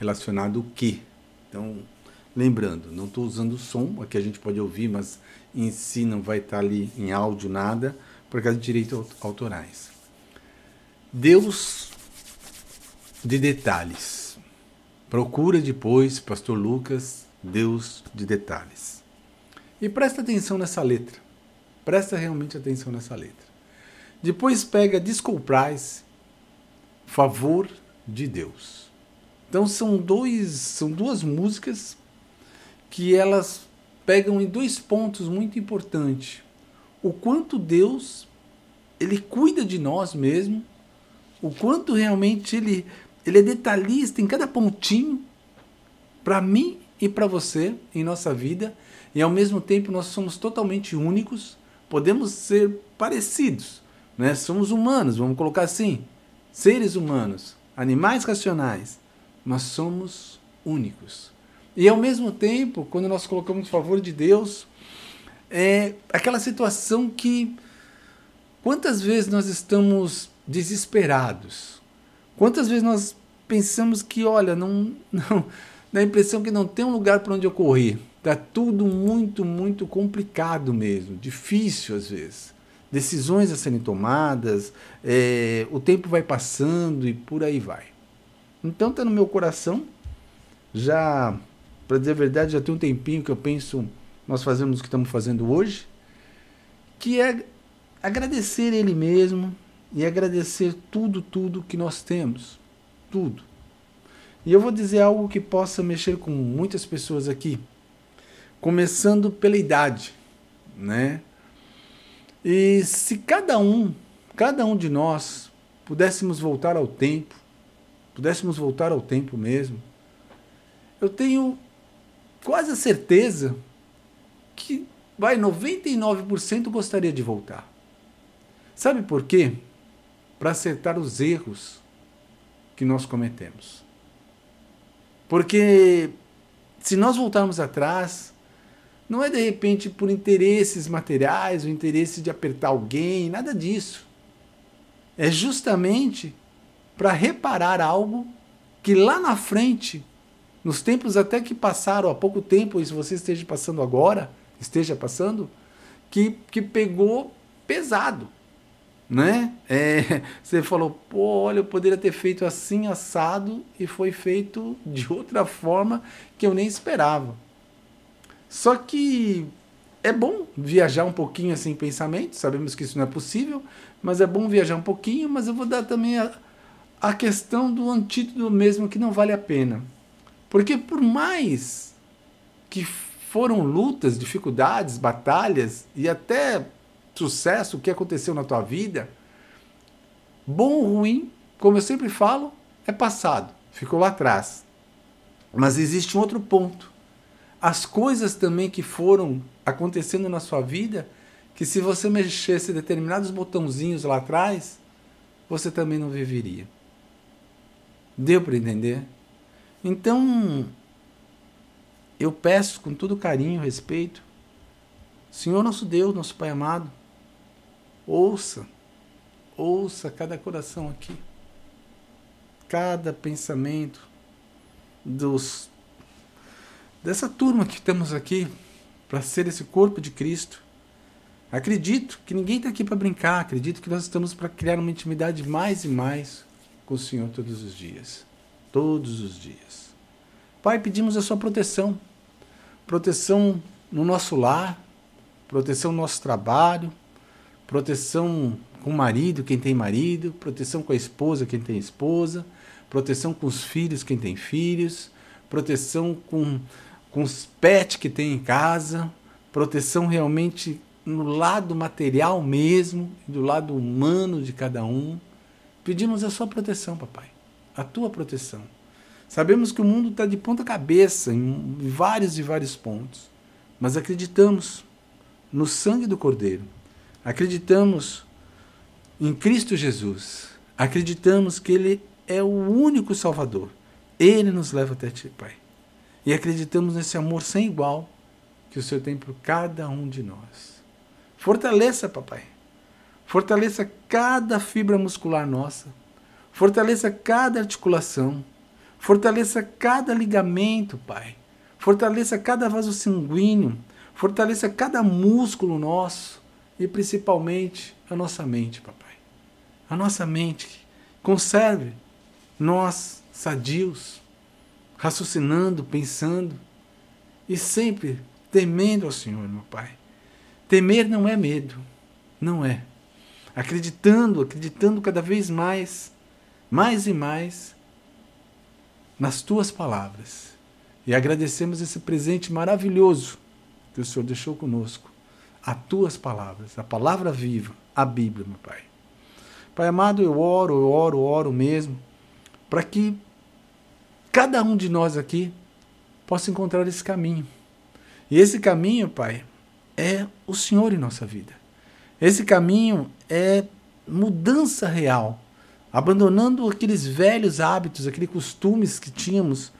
relacionado o quê? Então, lembrando, não estou usando som, aqui a gente pode ouvir, mas em si não vai estar ali em áudio nada, por causa de direitos autorais. Deus de detalhes. Procura depois, Pastor Lucas, Deus de detalhes. E presta atenção nessa letra. Presta realmente atenção nessa letra. Depois pega Desculprais, Favor de Deus. Então são dois, são duas músicas que elas pegam em dois pontos muito importantes. O quanto Deus ele cuida de nós mesmo, o quanto realmente ele ele é detalhista em cada pontinho para mim e para você em nossa vida, e ao mesmo tempo nós somos totalmente únicos, podemos ser parecidos, né? Somos humanos, vamos colocar assim, seres humanos, animais racionais, mas somos únicos. E ao mesmo tempo, quando nós colocamos o favor de Deus, é aquela situação que quantas vezes nós estamos desesperados? Quantas vezes nós pensamos que, olha, não, não dá a impressão que não tem um lugar para onde eu correr. Está tudo muito, muito complicado mesmo, difícil às vezes. Decisões a serem tomadas, é, o tempo vai passando e por aí vai. Então está no meu coração, já, para dizer a verdade, já tem um tempinho que eu penso, nós fazemos o que estamos fazendo hoje, que é agradecer Ele mesmo e agradecer tudo, tudo que nós temos. Tudo. E eu vou dizer algo que possa mexer com muitas pessoas aqui, começando pela idade, né? E se cada um, cada um de nós pudéssemos voltar ao tempo, pudéssemos voltar ao tempo mesmo, eu tenho quase a certeza que vai 99% gostaria de voltar. Sabe por quê? Para acertar os erros que nós cometemos. Porque se nós voltarmos atrás, não é de repente por interesses materiais, o interesse de apertar alguém, nada disso. É justamente para reparar algo que lá na frente, nos tempos até que passaram há pouco tempo, e se você esteja passando agora, esteja passando, que, que pegou pesado né? É, você falou, pô, olha, eu poderia ter feito assim assado e foi feito de outra forma que eu nem esperava. Só que é bom viajar um pouquinho assim em pensamento, sabemos que isso não é possível, mas é bom viajar um pouquinho, mas eu vou dar também a, a questão do antídoto mesmo que não vale a pena. Porque por mais que foram lutas, dificuldades, batalhas e até sucesso, que aconteceu na tua vida, bom ou ruim, como eu sempre falo, é passado, ficou lá atrás. Mas existe um outro ponto. As coisas também que foram acontecendo na sua vida, que se você mexesse determinados botãozinhos lá atrás, você também não viveria. Deu para entender? Então, eu peço com todo carinho, respeito, Senhor nosso Deus, nosso Pai amado, Ouça, ouça cada coração aqui, cada pensamento dos dessa turma que estamos aqui para ser esse corpo de Cristo. Acredito que ninguém está aqui para brincar, acredito que nós estamos para criar uma intimidade mais e mais com o Senhor todos os dias. Todos os dias. Pai, pedimos a sua proteção. Proteção no nosso lar, proteção no nosso trabalho, proteção com o marido, quem tem marido, proteção com a esposa, quem tem esposa, proteção com os filhos, quem tem filhos, proteção com, com os pets que tem em casa, proteção realmente no lado material mesmo, do lado humano de cada um. Pedimos a sua proteção, papai, a tua proteção. Sabemos que o mundo está de ponta cabeça em vários e vários pontos, mas acreditamos no sangue do Cordeiro Acreditamos em Cristo Jesus. Acreditamos que Ele é o único Salvador. Ele nos leva até Ti, Pai. E acreditamos nesse amor sem igual que o Senhor tem por cada um de nós. Fortaleça, papai. Fortaleça cada fibra muscular nossa. Fortaleça cada articulação. Fortaleça cada ligamento, Pai. Fortaleça cada vaso sanguíneo. Fortaleça cada músculo nosso. E principalmente a nossa mente, papai. A nossa mente. Conserve nós sadios, raciocinando, pensando e sempre temendo ao Senhor, meu Pai. Temer não é medo, não é. Acreditando, acreditando cada vez mais, mais e mais nas tuas palavras. E agradecemos esse presente maravilhoso que o Senhor deixou conosco. As tuas palavras, a palavra viva, a Bíblia, meu Pai. Pai amado, eu oro, eu oro, eu oro mesmo, para que cada um de nós aqui possa encontrar esse caminho. E esse caminho, Pai, é o Senhor em nossa vida. Esse caminho é mudança real, abandonando aqueles velhos hábitos, aqueles costumes que tínhamos,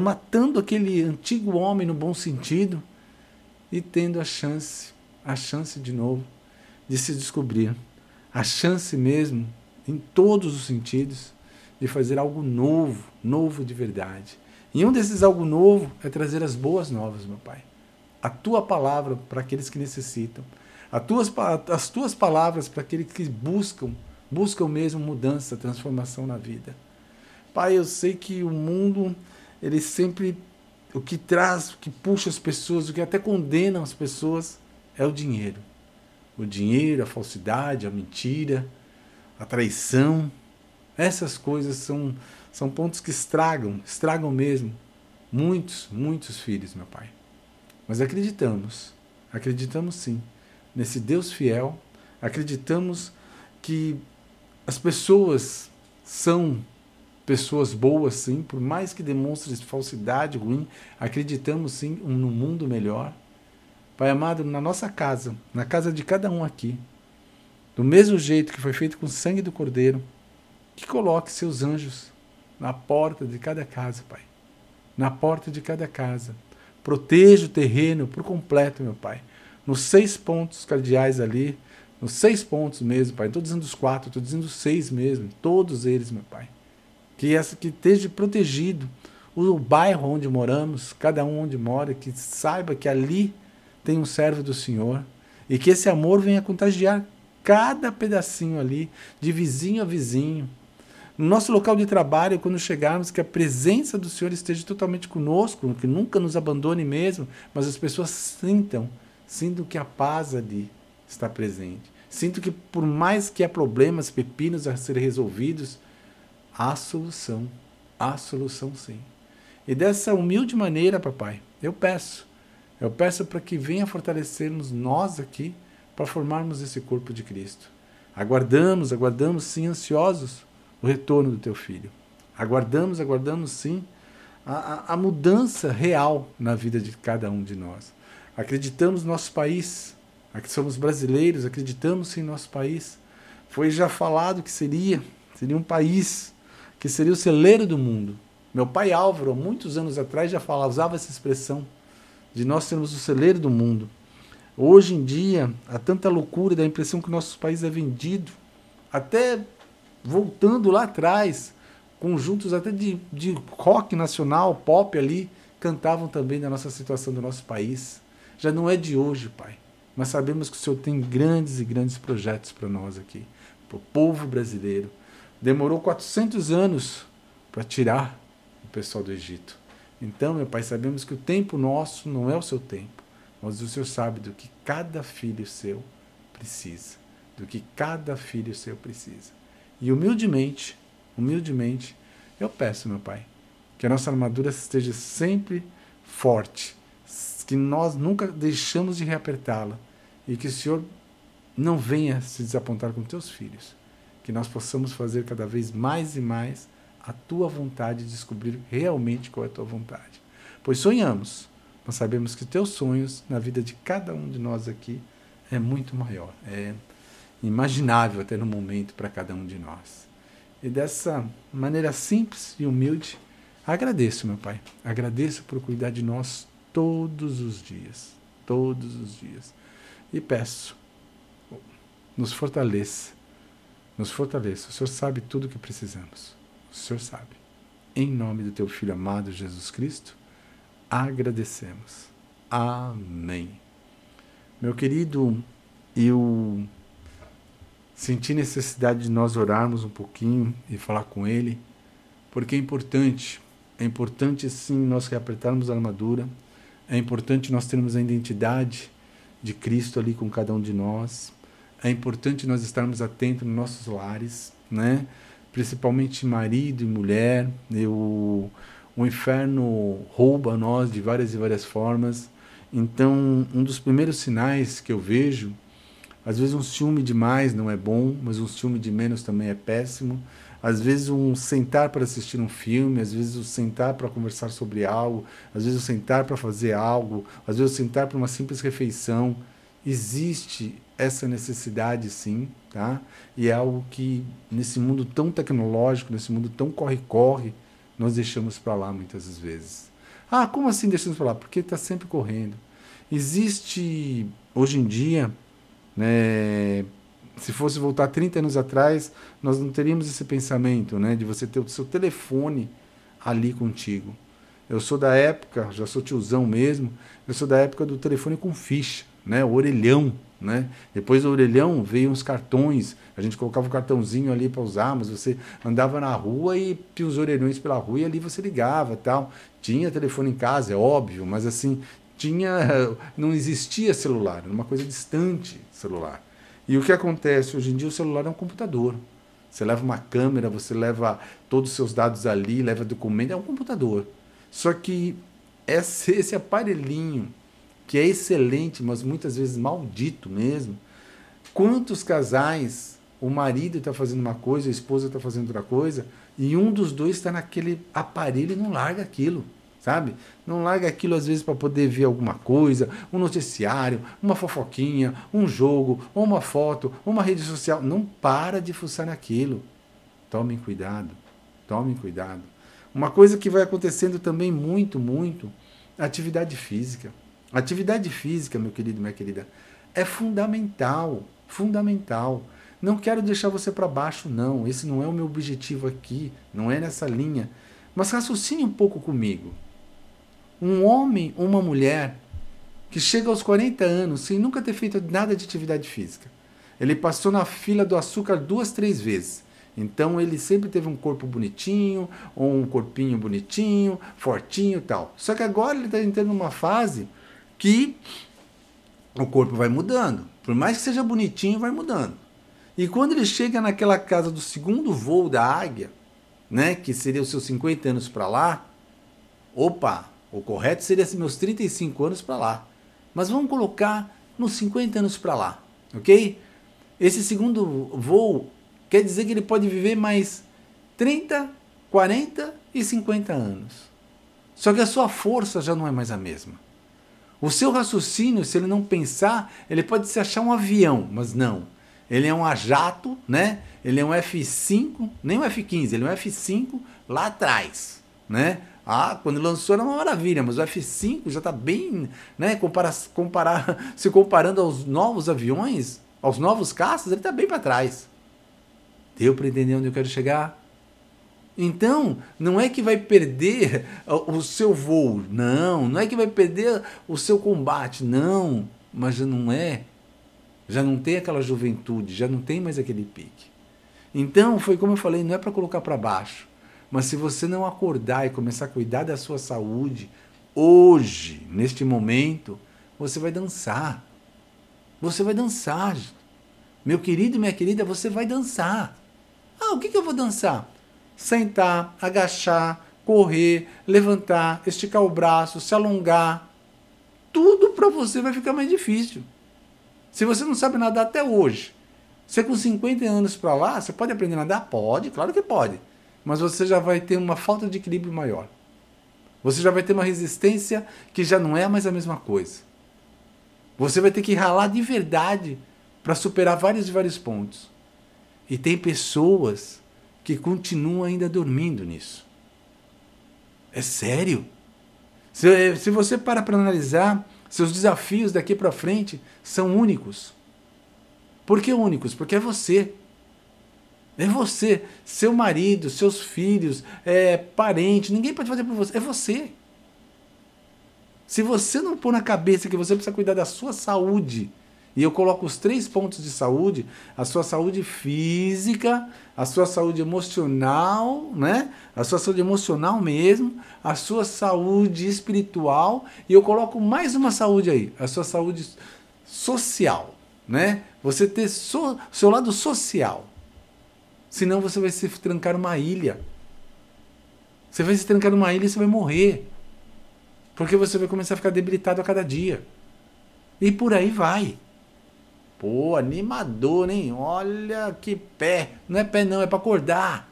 matando aquele antigo homem no bom sentido e tendo a chance, a chance de novo de se descobrir, a chance mesmo em todos os sentidos de fazer algo novo, novo de verdade. E um desses algo novo é trazer as boas novas, meu Pai. A tua palavra para aqueles que necessitam. As tuas, as tuas palavras para aqueles que buscam, buscam mesmo mudança, transformação na vida. Pai, eu sei que o mundo, ele sempre, o que traz, o que puxa as pessoas, o que até condena as pessoas, é o dinheiro. O dinheiro, a falsidade, a mentira, a traição, essas coisas são, são pontos que estragam, estragam mesmo muitos, muitos filhos, meu Pai. Mas acreditamos, acreditamos sim, nesse Deus fiel, acreditamos que as pessoas são pessoas boas, sim, por mais que demonstrem falsidade ruim, acreditamos sim num mundo melhor. Pai amado, na nossa casa, na casa de cada um aqui, do mesmo jeito que foi feito com o sangue do Cordeiro, que coloque seus anjos na porta de cada casa, Pai. Na porta de cada casa. Proteja o terreno por completo, meu Pai. Nos seis pontos cardeais ali, nos seis pontos mesmo, Pai. Não estou dizendo os quatro, estou dizendo os seis mesmo. Todos eles, meu Pai. Que, essa, que esteja protegido o bairro onde moramos, cada um onde mora, que saiba que ali tem um servo do Senhor e que esse amor venha contagiar cada pedacinho ali, de vizinho a vizinho, no nosso local de trabalho, quando chegarmos, que a presença do Senhor esteja totalmente conosco, que nunca nos abandone mesmo, mas as pessoas sintam, sintam que a paz ali está presente. Sinto que por mais que há problemas, pepinos a serem resolvidos, há solução. Há solução sim. E dessa humilde maneira, papai, eu peço. Eu peço para que venha fortalecermos nós aqui para formarmos esse corpo de Cristo. Aguardamos, aguardamos sim ansiosos o retorno do teu filho. Aguardamos, aguardamos sim a, a, mudança real na vida de cada um de nós. Acreditamos no nosso país, somos brasileiros, acreditamos no nosso país. Foi já falado que seria, seria um país que seria o celeiro do mundo. Meu pai Álvaro, muitos anos atrás, já falava, usava essa expressão de nós sermos o celeiro do mundo. Hoje em dia, há tanta loucura da impressão que o nosso país é vendido, até voltando lá atrás, conjuntos até de, de rock nacional, pop ali, cantavam também da nossa situação do nosso país. Já não é de hoje, Pai, mas sabemos que o Senhor tem grandes e grandes projetos para nós aqui, para o povo brasileiro. Demorou 400 anos para tirar o pessoal do Egito. Então, meu Pai, sabemos que o tempo nosso não é o seu tempo, mas o Senhor sabe do que cada filho seu precisa, do que cada filho seu precisa. E humildemente, humildemente, eu peço, meu Pai, que a nossa armadura esteja sempre forte, que nós nunca deixamos de reapertá-la e que o Senhor não venha se desapontar com teus filhos, que nós possamos fazer cada vez mais e mais a tua vontade, descobrir realmente qual é a tua vontade. Pois sonhamos, mas sabemos que teus sonhos na vida de cada um de nós aqui é muito maior, é imaginável até no momento para cada um de nós. E dessa maneira simples e humilde, agradeço, meu Pai. Agradeço por cuidar de nós todos os dias. Todos os dias. E peço, nos fortaleça. Nos fortaleça. O Senhor sabe tudo o que precisamos. O Senhor sabe. em nome do teu filho amado Jesus Cristo, agradecemos. Amém. Meu querido, eu senti necessidade de nós orarmos um pouquinho e falar com Ele, porque é importante, é importante sim nós reapertarmos a armadura, é importante nós termos a identidade de Cristo ali com cada um de nós, é importante nós estarmos atentos nos nossos lares, né? principalmente marido e mulher. Eu, o inferno rouba nós de várias e várias formas. Então, um dos primeiros sinais que eu vejo, às vezes um ciúme demais não é bom, mas um ciúme de menos também é péssimo. Às vezes um sentar para assistir um filme, às vezes o sentar para conversar sobre algo, às vezes o sentar para fazer algo, às vezes o sentar para uma simples refeição. Existe essa necessidade sim, tá? E é algo que nesse mundo tão tecnológico, nesse mundo tão corre-corre, nós deixamos para lá muitas vezes. Ah, como assim deixamos para lá? Porque está sempre correndo. Existe hoje em dia, né, se fosse voltar 30 anos atrás, nós não teríamos esse pensamento, né, de você ter o seu telefone ali contigo. Eu sou da época, já sou tiozão mesmo, eu sou da época do telefone com ficha, né, o orelhão, né? Depois do orelhão veio uns cartões, a gente colocava um cartãozinho ali para usar, mas você andava na rua e tinha os orelhões pela rua e ali você ligava tal. Tinha telefone em casa, é óbvio, mas assim, tinha não existia celular, era uma coisa distante celular. E o que acontece hoje em dia o celular é um computador. Você leva uma câmera, você leva todos os seus dados ali, leva documento, é um computador. Só que esse, esse aparelhinho que é excelente, mas muitas vezes maldito mesmo. Quantos casais o marido está fazendo uma coisa, a esposa está fazendo outra coisa, e um dos dois está naquele aparelho e não larga aquilo, sabe? Não larga aquilo às vezes para poder ver alguma coisa, um noticiário, uma fofoquinha, um jogo, uma foto, uma rede social. Não para de fuçar naquilo. Tomem cuidado, tomem cuidado. Uma coisa que vai acontecendo também muito, muito, atividade física. Atividade física, meu querido, minha querida, é fundamental, fundamental. Não quero deixar você para baixo, não. Esse não é o meu objetivo aqui, não é nessa linha. Mas raciocine um pouco comigo. Um homem ou uma mulher que chega aos 40 anos sem nunca ter feito nada de atividade física. Ele passou na fila do açúcar duas, três vezes. Então ele sempre teve um corpo bonitinho, ou um corpinho bonitinho, fortinho e tal. Só que agora ele está entrando numa fase que o corpo vai mudando. Por mais que seja bonitinho, vai mudando. E quando ele chega naquela casa do segundo voo da águia, né, que seria os seus 50 anos para lá, opa, o correto seria meus 35 anos para lá. Mas vamos colocar nos 50 anos para lá, ok? Esse segundo voo quer dizer que ele pode viver mais 30, 40 e 50 anos. Só que a sua força já não é mais a mesma. O seu raciocínio, se ele não pensar, ele pode se achar um avião, mas não. Ele é um a jato, né? Ele é um F5, nem um F15, ele é um F5 lá atrás, né? Ah, quando lançou era uma maravilha, mas o F5 já está bem, né? Compara comparar, se comparando aos novos aviões, aos novos caças, ele está bem para trás. Deu para entender onde eu quero chegar? Então, não é que vai perder o seu voo, não, não é que vai perder o seu combate, não, mas já não é. Já não tem aquela juventude, já não tem mais aquele pique. Então, foi como eu falei, não é para colocar para baixo, mas se você não acordar e começar a cuidar da sua saúde hoje, neste momento, você vai dançar. Você vai dançar. Meu querido, minha querida, você vai dançar. Ah, o que, que eu vou dançar? sentar, agachar, correr, levantar, esticar o braço, se alongar. Tudo para você vai ficar mais difícil. Se você não sabe nadar até hoje, você com 50 anos para lá, você pode aprender a nadar? Pode, claro que pode. Mas você já vai ter uma falta de equilíbrio maior. Você já vai ter uma resistência que já não é mais a mesma coisa. Você vai ter que ralar de verdade para superar vários e vários pontos. E tem pessoas que continua ainda dormindo nisso. É sério. Se, se você para para analisar, seus desafios daqui para frente são únicos. Por que únicos? Porque é você. É você, seu marido, seus filhos, é, parente, ninguém pode fazer por você. É você. Se você não pôr na cabeça que você precisa cuidar da sua saúde, e eu coloco os três pontos de saúde: a sua saúde física, a sua saúde emocional, né? A sua saúde emocional mesmo, a sua saúde espiritual, e eu coloco mais uma saúde aí, a sua saúde social, né? Você ter so, seu lado social. Senão você vai se trancar numa ilha. Você vai se trancar numa ilha e você vai morrer. Porque você vai começar a ficar debilitado a cada dia. E por aí vai. Pô, animador, hein? Olha que pé. Não é pé, não, é para acordar.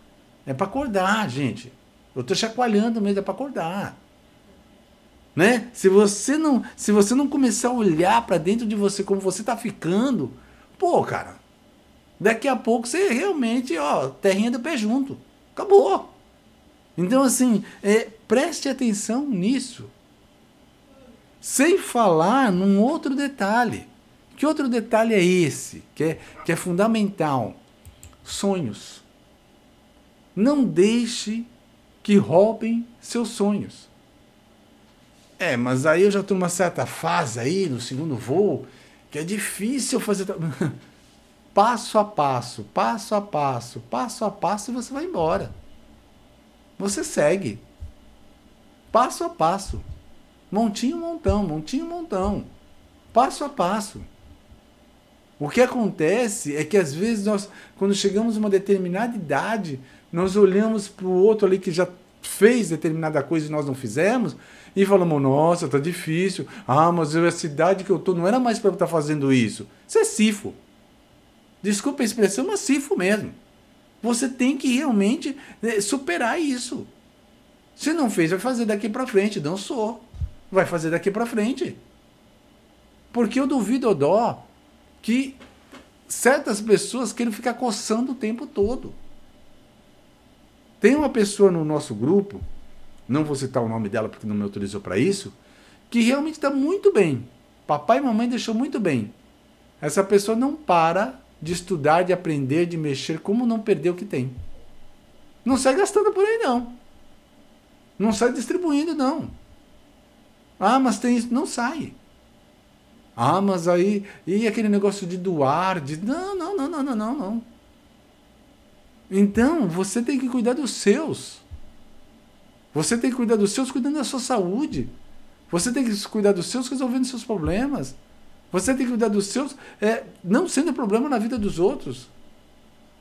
É para acordar, gente. Eu tô chacoalhando mesmo, é para acordar. Né? Se você não, se você não começar a olhar para dentro de você como você tá ficando, pô, cara, daqui a pouco você realmente, ó, terrinha do pé junto. Acabou. Então, assim, é, preste atenção nisso. Sem falar num outro detalhe. Que outro detalhe é esse, que é, que é fundamental? Sonhos. Não deixe que roubem seus sonhos. É, mas aí eu já estou numa certa fase aí, no segundo voo, que é difícil fazer. passo a passo, passo a passo, passo a passo você vai embora. Você segue. Passo a passo. Montinho, montão, montinho, montão. Passo a passo. O que acontece é que às vezes nós, quando chegamos a uma determinada idade, nós olhamos para o outro ali que já fez determinada coisa e nós não fizemos e falamos: Nossa, tá difícil. Ah, mas a cidade que eu tô não era mais para estar fazendo isso. Isso é sifo. Desculpa a expressão, mas sifo mesmo. Você tem que realmente né, superar isso. Se não fez, vai fazer daqui para frente. Dançou. Vai fazer daqui para frente. Porque eu duvido, o dó, que certas pessoas querem ficar coçando o tempo todo. Tem uma pessoa no nosso grupo, não vou citar o nome dela porque não me autorizou para isso, que realmente está muito bem. Papai e mamãe deixou muito bem. Essa pessoa não para de estudar, de aprender, de mexer, como não perder o que tem. Não sai gastando por aí, não. Não sai distribuindo, não. Ah, mas tem isso. Não sai. Ah, mas aí. E aquele negócio de doar? De... Não, não, não, não, não, não, não. Então, você tem que cuidar dos seus. Você tem que cuidar dos seus cuidando da sua saúde. Você tem que cuidar dos seus resolvendo seus problemas. Você tem que cuidar dos seus é, não sendo problema na vida dos outros.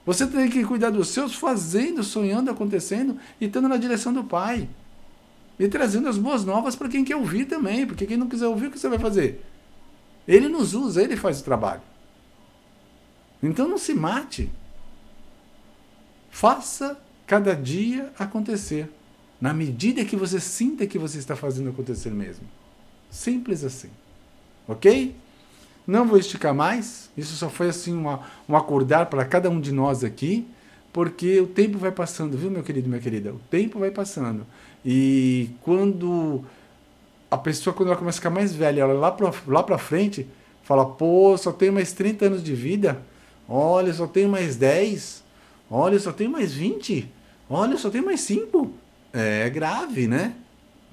Você tem que cuidar dos seus fazendo, sonhando, acontecendo e estando na direção do Pai. E trazendo as boas novas para quem quer ouvir também. Porque quem não quiser ouvir, o que você vai fazer? Ele nos usa, ele faz o trabalho. Então não se mate. Faça cada dia acontecer. Na medida que você sinta que você está fazendo acontecer mesmo. Simples assim. Ok? Não vou esticar mais. Isso só foi assim uma, um acordar para cada um de nós aqui. Porque o tempo vai passando, viu, meu querido, minha querida? O tempo vai passando. E quando a pessoa, quando ela começa a ficar mais velha, ela lá para lá pra frente, fala, pô, só tenho mais 30 anos de vida. Olha, só tenho mais 10. Olha, só tenho mais 20. Olha, só tenho mais 5. É grave, né?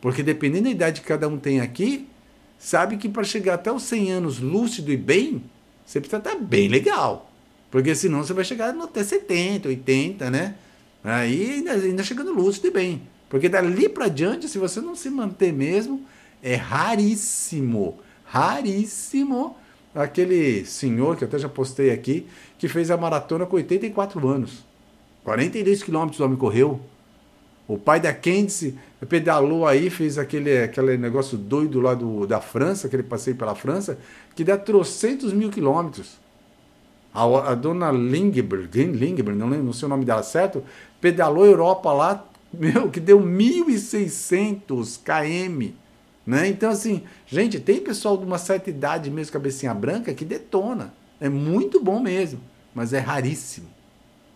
Porque dependendo da idade que cada um tem aqui, sabe que para chegar até os 100 anos lúcido e bem, você precisa estar bem legal. Porque senão você vai chegar até 70, 80, né? Aí ainda, ainda chegando lúcido e bem. Porque dali para diante, se você não se manter mesmo, é raríssimo, raríssimo aquele senhor que eu até já postei aqui, que fez a maratona com 84 anos. 42 quilômetros o homem correu. O pai da Candice pedalou aí, fez aquele, aquele negócio doido lá do, da França, aquele passeio pela França, que dá trocentos mil quilômetros. A, a dona Lingberg, Lingberg, não, lembro, não sei o nome dela certo, pedalou Europa lá, meu, que deu 1.600 km. Né? Então, assim, gente, tem pessoal de uma certa idade, mesmo cabecinha branca, que detona. É muito bom mesmo, mas é raríssimo.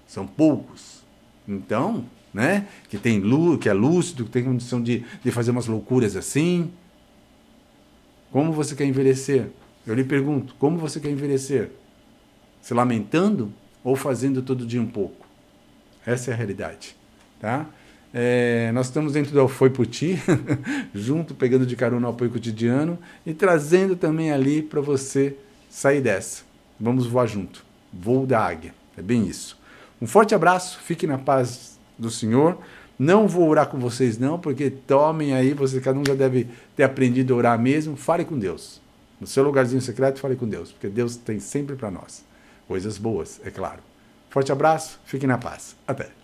São poucos. Então, né? Que tem luz, que é lúcido, que tem condição de, de fazer umas loucuras assim. Como você quer envelhecer? Eu lhe pergunto, como você quer envelhecer? Se lamentando ou fazendo todo dia um pouco? Essa é a realidade. Tá? É, nós estamos dentro do Foi Puti, junto, pegando de carona o apoio cotidiano e trazendo também ali para você sair dessa. Vamos voar junto. Voo da águia. É bem isso. Um forte abraço, fique na paz do Senhor. Não vou orar com vocês, não, porque tomem aí, você, cada um já deve ter aprendido a orar mesmo. Fale com Deus. No seu lugarzinho secreto, fale com Deus, porque Deus tem sempre para nós coisas boas, é claro. Forte abraço, fiquem na paz. Até.